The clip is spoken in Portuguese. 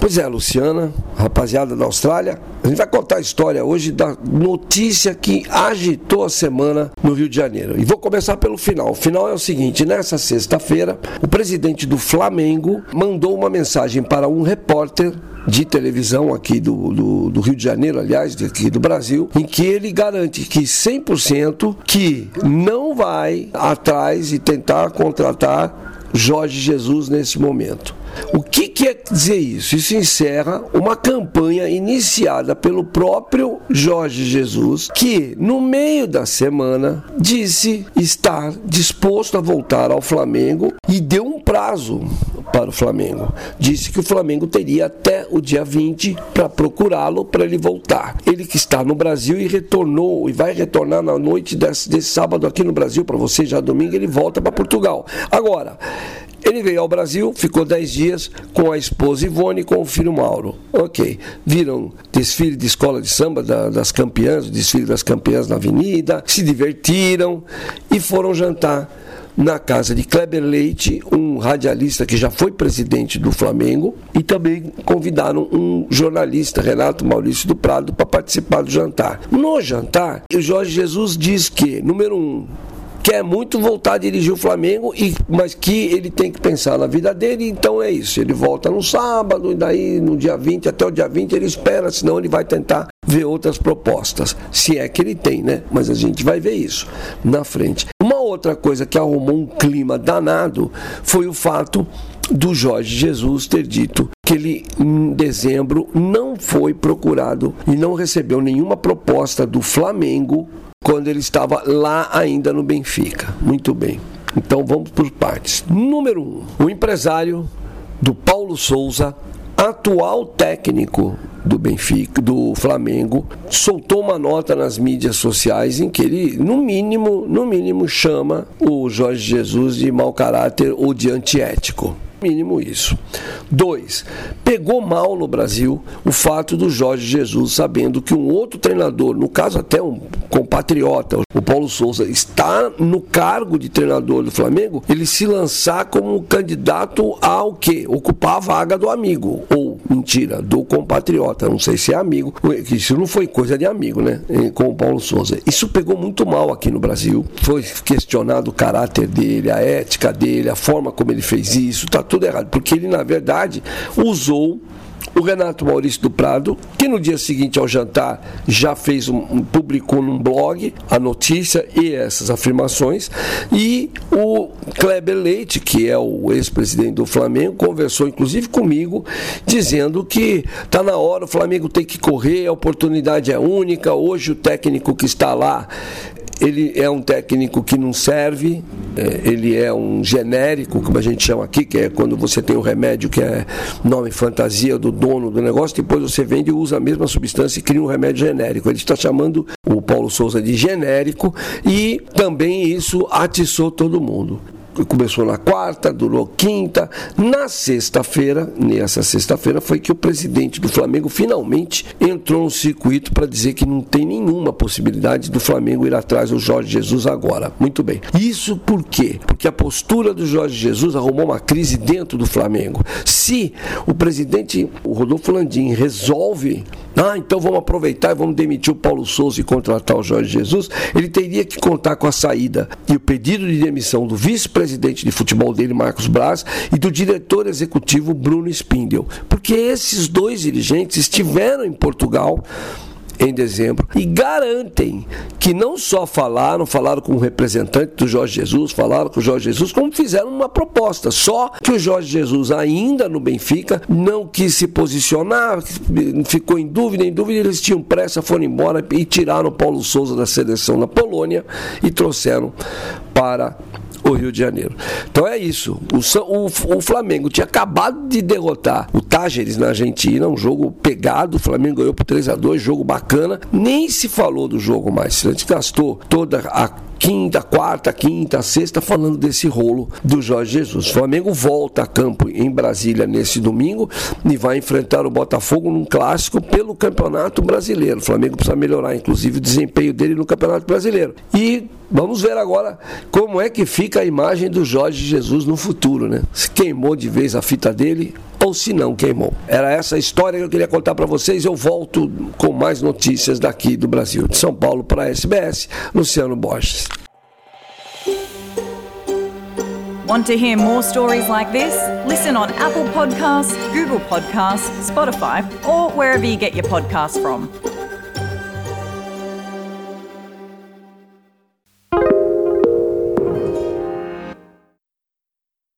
Pois é, Luciana, rapaziada da Austrália, a gente vai contar a história hoje da notícia que agitou a semana no Rio de Janeiro. E vou começar pelo final. O final é o seguinte: nessa sexta-feira, o presidente do Flamengo mandou uma mensagem para um repórter de televisão aqui do, do, do, Rio de Janeiro, aliás, aqui do Brasil, em que ele garante que 100% que não vai atrás e tentar contratar Jorge Jesus nesse momento. O que quer dizer isso? Isso encerra uma campanha iniciada pelo próprio Jorge Jesus, que no meio da semana disse estar disposto a voltar ao Flamengo e deu um prazo para o Flamengo. Disse que o Flamengo teria até o dia 20 para procurá-lo para ele voltar. Ele que está no Brasil e retornou e vai retornar na noite desse, desse sábado aqui no Brasil para você já domingo ele volta para Portugal. Agora, ele veio ao Brasil, ficou 10 dias com a esposa Ivone e com o filho Mauro. Ok. Viram desfile de escola de samba da, das campeãs, o desfile das campeãs na avenida, se divertiram e foram jantar na casa de Kleber Leite, um radialista que já foi presidente do Flamengo, e também convidaram um jornalista, Renato Maurício do Prado, para participar do jantar. No jantar, o Jorge Jesus diz que, número um, quer muito voltar a dirigir o Flamengo, e, mas que ele tem que pensar na vida dele, então é isso. Ele volta no sábado, e daí no dia 20, até o dia 20 ele espera, senão ele vai tentar ver outras propostas. Se é que ele tem, né? Mas a gente vai ver isso na frente. Uma outra coisa que arrumou um clima danado foi o fato do Jorge Jesus ter dito que ele, em dezembro, não foi procurado e não recebeu nenhuma proposta do Flamengo quando ele estava lá ainda no Benfica. Muito bem. Então vamos por partes. Número um, o empresário do Paulo Souza, atual técnico do Benfica, do Flamengo, soltou uma nota nas mídias sociais em que ele, no mínimo, no mínimo, chama o Jorge Jesus de mau caráter ou de antiético. Mínimo isso. Dois, pegou mal no Brasil o fato do Jorge Jesus, sabendo que um outro treinador, no caso até um compatriota, o Paulo Souza, está no cargo de treinador do Flamengo, ele se lançar como candidato ao que? Ocupar a vaga do amigo. Ou, mentira, do compatriota. Não sei se é amigo. Isso não foi coisa de amigo, né? Com o Paulo Souza. Isso pegou muito mal aqui no Brasil. Foi questionado o caráter dele, a ética dele, a forma como ele fez isso. Tá tudo errado, porque ele, na verdade, usou o Renato Maurício do Prado, que no dia seguinte ao jantar já fez um, um, publicou num blog a notícia e essas afirmações, e o Kleber Leite, que é o ex-presidente do Flamengo, conversou inclusive comigo, dizendo que está na hora, o Flamengo tem que correr, a oportunidade é única, hoje o técnico que está lá ele é um técnico que não serve, é, ele é um genérico, como a gente chama aqui, que é quando você tem o um remédio que é nome fantasia do dono do negócio, depois você vende e usa a mesma substância e cria um remédio genérico. Ele está chamando o Paulo Souza de genérico e também isso atiçou todo mundo começou na quarta, durou quinta. Na sexta-feira, nessa sexta-feira, foi que o presidente do Flamengo finalmente entrou no circuito para dizer que não tem nenhuma possibilidade do Flamengo ir atrás do Jorge Jesus agora. Muito bem. Isso por quê? Porque a postura do Jorge Jesus arrumou uma crise dentro do Flamengo. Se o presidente, o Rodolfo Landim, resolve ah, então vamos aproveitar e vamos demitir o Paulo Souza e contratar o Jorge Jesus. Ele teria que contar com a saída e o pedido de demissão do vice-presidente de futebol dele, Marcos Braz, e do diretor executivo, Bruno Spindel. Porque esses dois dirigentes estiveram em Portugal em dezembro e garantem que não só falaram, falaram com o representante do Jorge Jesus, falaram com o Jorge Jesus, como fizeram uma proposta. Só que o Jorge Jesus, ainda no Benfica, não quis se posicionar, ficou em dúvida, em dúvida, eles tinham pressa, foram embora e tiraram Paulo Souza da seleção na Polônia e trouxeram para o Rio de Janeiro. Então é isso. O, o, o Flamengo tinha acabado de derrotar o Tágeres na Argentina, um jogo pegado. O Flamengo ganhou por 3 a 2 jogo bacana. Nem se falou do jogo mais. A gente gastou toda a quinta, quarta, quinta, sexta, falando desse rolo do Jorge Jesus. O Flamengo volta a campo em Brasília nesse domingo e vai enfrentar o Botafogo num clássico pelo Campeonato Brasileiro. O Flamengo precisa melhorar, inclusive, o desempenho dele no Campeonato Brasileiro. E Vamos ver agora como é que fica a imagem do Jorge Jesus no futuro, né? Se queimou de vez a fita dele ou se não queimou. Era essa história que eu queria contar para vocês. Eu volto com mais notícias daqui do Brasil. De São Paulo para a SBS, Luciano Borges. Want to hear more stories like this? Listen on Apple Podcasts, Google Podcasts, Spotify, or wherever you get your podcasts from.